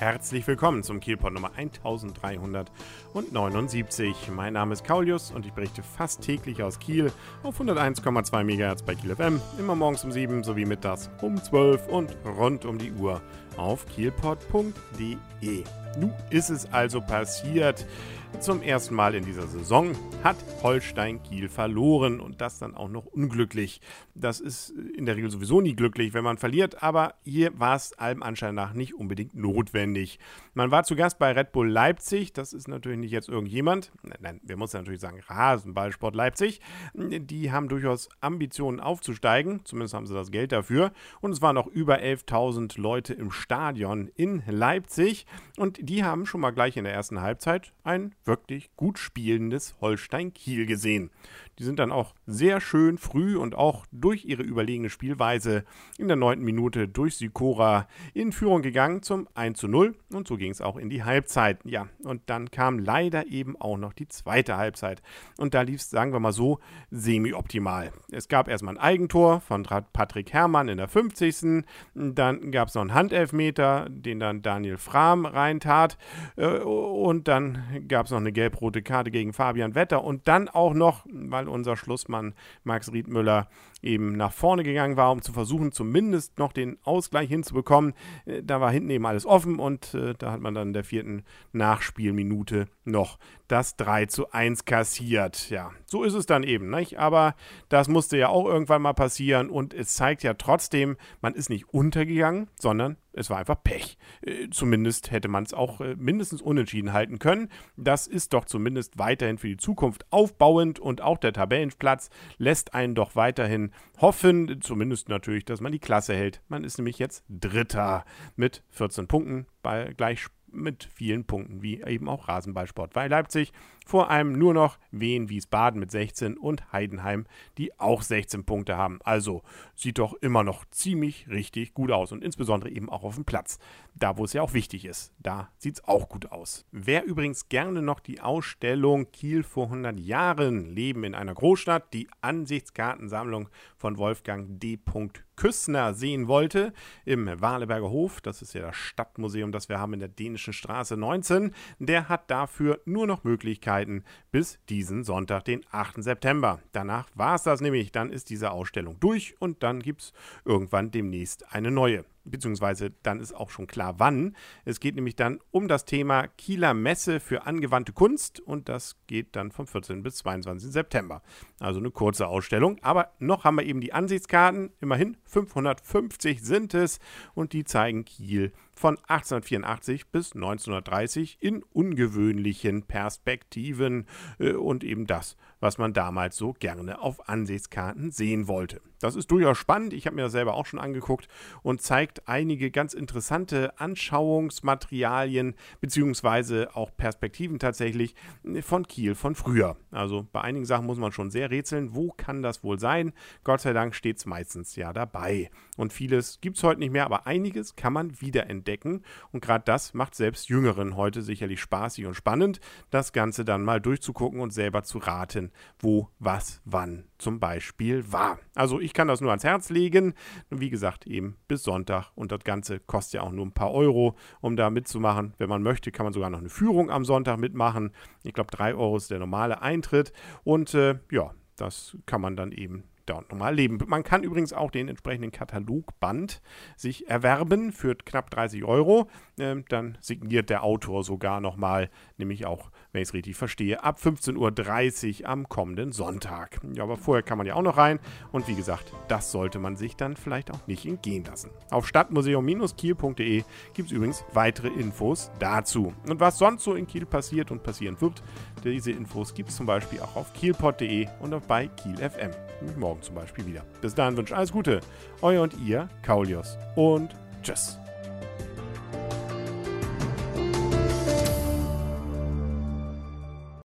herzlich willkommen zum Kielpot Nummer 1379. Mein Name ist Kaulius und ich berichte fast täglich aus Kiel auf 101,2 MHz bei Kiel FM, immer morgens um 7 sowie mittags um 12 und rund um die Uhr auf kielpot.de. Nun ist es also passiert. Zum ersten Mal in dieser Saison hat Holstein Kiel verloren und das dann auch noch unglücklich. Das ist in der Regel sowieso nie glücklich, wenn man verliert, aber hier war es allem Anschein nach nicht unbedingt notwendig. Man war zu Gast bei Red Bull Leipzig, das ist natürlich nicht jetzt irgendjemand, nein, wir müssen natürlich sagen Rasenballsport Leipzig. Die haben durchaus Ambitionen aufzusteigen, zumindest haben sie das Geld dafür und es waren noch über 11.000 Leute im Stadion in Leipzig und die haben schon mal gleich in der ersten Halbzeit ein wirklich gut spielendes Holstein Kiel gesehen. Die sind dann auch sehr schön früh und auch durch ihre überlegene Spielweise in der neunten Minute durch Sikora in Führung gegangen zum 1 zu 0 und so ging es auch in die Halbzeit. Ja, und dann kam leider eben auch noch die zweite Halbzeit und da lief es, sagen wir mal so, semi-optimal. Es gab erstmal ein Eigentor von Patrick Herrmann in der 50. Dann gab es noch einen Handelfmeter, den dann Daniel Frahm reintat äh, und dann gab es noch eine gelb-rote Karte gegen Fabian Wetter und dann auch noch, weil unser Schlussmann Max Riedmüller eben nach vorne gegangen war, um zu versuchen, zumindest noch den Ausgleich hinzubekommen. Äh, da war hinten eben alles offen und äh, da hat man dann in der vierten Nachspielminute noch das 3 zu 1 kassiert. Ja, so ist es dann eben, nicht? Aber das musste ja auch irgendwann mal passieren und es zeigt ja trotzdem, man ist nicht untergegangen, sondern es war einfach Pech. Äh, zumindest hätte man es auch äh, mindestens unentschieden halten können. Das ist doch zumindest weiterhin für die Zukunft aufbauend und auch der Tabellenplatz lässt einen doch weiterhin hoffen, zumindest natürlich, dass man die Klasse hält. Man ist nämlich jetzt Dritter mit 14 Punkten bei gleich mit vielen Punkten, wie eben auch Rasenballsport bei Leipzig. Vor allem nur noch Wien, Wiesbaden mit 16 und Heidenheim, die auch 16 Punkte haben. Also sieht doch immer noch ziemlich richtig gut aus und insbesondere eben auch auf dem Platz. Da, wo es ja auch wichtig ist, da sieht es auch gut aus. Wer übrigens gerne noch die Ausstellung Kiel vor 100 Jahren Leben in einer Großstadt, die Ansichtskartensammlung von Wolfgang D. Küssner sehen wollte, im Waleberger Hof, das ist ja das Stadtmuseum, das wir haben in der Dänischen Straße 19, der hat dafür nur noch Möglichkeiten bis diesen Sonntag, den 8. September. Danach war es das nämlich, dann ist diese Ausstellung durch und dann gibt es irgendwann demnächst eine neue beziehungsweise dann ist auch schon klar, wann. Es geht nämlich dann um das Thema Kieler Messe für angewandte Kunst und das geht dann vom 14. bis 22. September. Also eine kurze Ausstellung, aber noch haben wir eben die Ansichtskarten, immerhin 550 sind es und die zeigen Kiel von 1884 bis 1930 in ungewöhnlichen Perspektiven äh, und eben das, was man damals so gerne auf Ansichtskarten sehen wollte. Das ist durchaus spannend. Ich habe mir das selber auch schon angeguckt und zeigt einige ganz interessante Anschauungsmaterialien beziehungsweise auch Perspektiven tatsächlich von Kiel von früher. Also bei einigen Sachen muss man schon sehr rätseln, wo kann das wohl sein? Gott sei Dank steht es meistens ja dabei. Und vieles gibt es heute nicht mehr, aber einiges kann man wiederentdecken. Und gerade das macht selbst Jüngeren heute sicherlich spaßig und spannend, das Ganze dann mal durchzugucken und selber zu raten, wo, was, wann zum Beispiel war. Also ich kann das nur ans Herz legen. Wie gesagt, eben bis Sonntag. Und das Ganze kostet ja auch nur ein paar Euro, um da mitzumachen. Wenn man möchte, kann man sogar noch eine Führung am Sonntag mitmachen. Ich glaube, drei Euro ist der normale Eintritt. Und äh, ja, das kann man dann eben dort nochmal leben. Man kann übrigens auch den entsprechenden Katalogband sich erwerben für knapp 30 Euro. Ähm, dann signiert der Autor sogar nochmal, nämlich auch, wenn ich es richtig verstehe, ab 15.30 Uhr am kommenden Sonntag. Ja, aber vorher kann man ja auch noch rein. Und wie gesagt, das sollte man sich dann vielleicht auch nicht entgehen lassen. Auf stadtmuseum-kiel.de gibt es übrigens weitere Infos dazu. Und was sonst so in Kiel passiert und passieren wird, diese Infos gibt es zum Beispiel auch auf kielpot.de und auch bei Kiel FM. Morgen zum Beispiel wieder. Bis dahin wünsche ich alles Gute. Euer und ihr, Kaulius. Und tschüss.